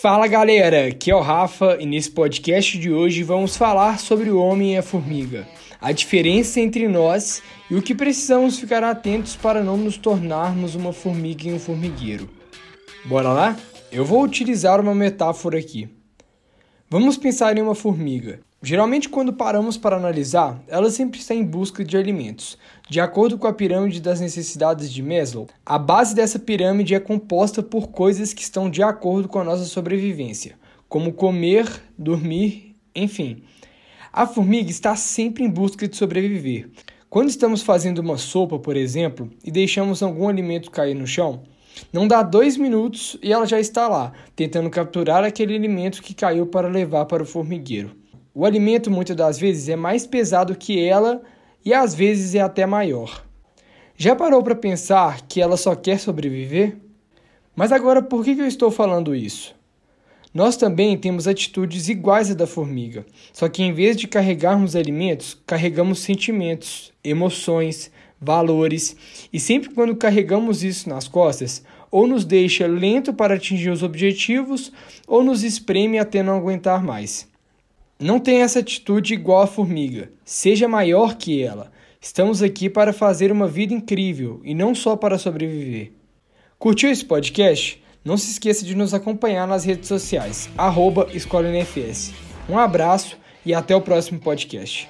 Fala galera, aqui é o Rafa e nesse podcast de hoje vamos falar sobre o homem e a formiga, a diferença entre nós e o que precisamos ficar atentos para não nos tornarmos uma formiga em um formigueiro. Bora lá? Eu vou utilizar uma metáfora aqui. Vamos pensar em uma formiga. Geralmente, quando paramos para analisar, ela sempre está em busca de alimentos. De acordo com a pirâmide das necessidades de Maslow, a base dessa pirâmide é composta por coisas que estão de acordo com a nossa sobrevivência, como comer, dormir, enfim. A formiga está sempre em busca de sobreviver. Quando estamos fazendo uma sopa, por exemplo, e deixamos algum alimento cair no chão, não dá dois minutos e ela já está lá, tentando capturar aquele alimento que caiu para levar para o formigueiro. O alimento muitas das vezes é mais pesado que ela e às vezes é até maior. Já parou para pensar que ela só quer sobreviver? Mas agora por que eu estou falando isso? Nós também temos atitudes iguais à da formiga, só que em vez de carregarmos alimentos, carregamos sentimentos, emoções, valores, e sempre quando carregamos isso nas costas, ou nos deixa lento para atingir os objetivos, ou nos espreme até não aguentar mais. Não tenha essa atitude igual à formiga. Seja maior que ela. Estamos aqui para fazer uma vida incrível e não só para sobreviver. Curtiu esse podcast? Não se esqueça de nos acompanhar nas redes sociais, arroba Escola NFS. Um abraço e até o próximo podcast.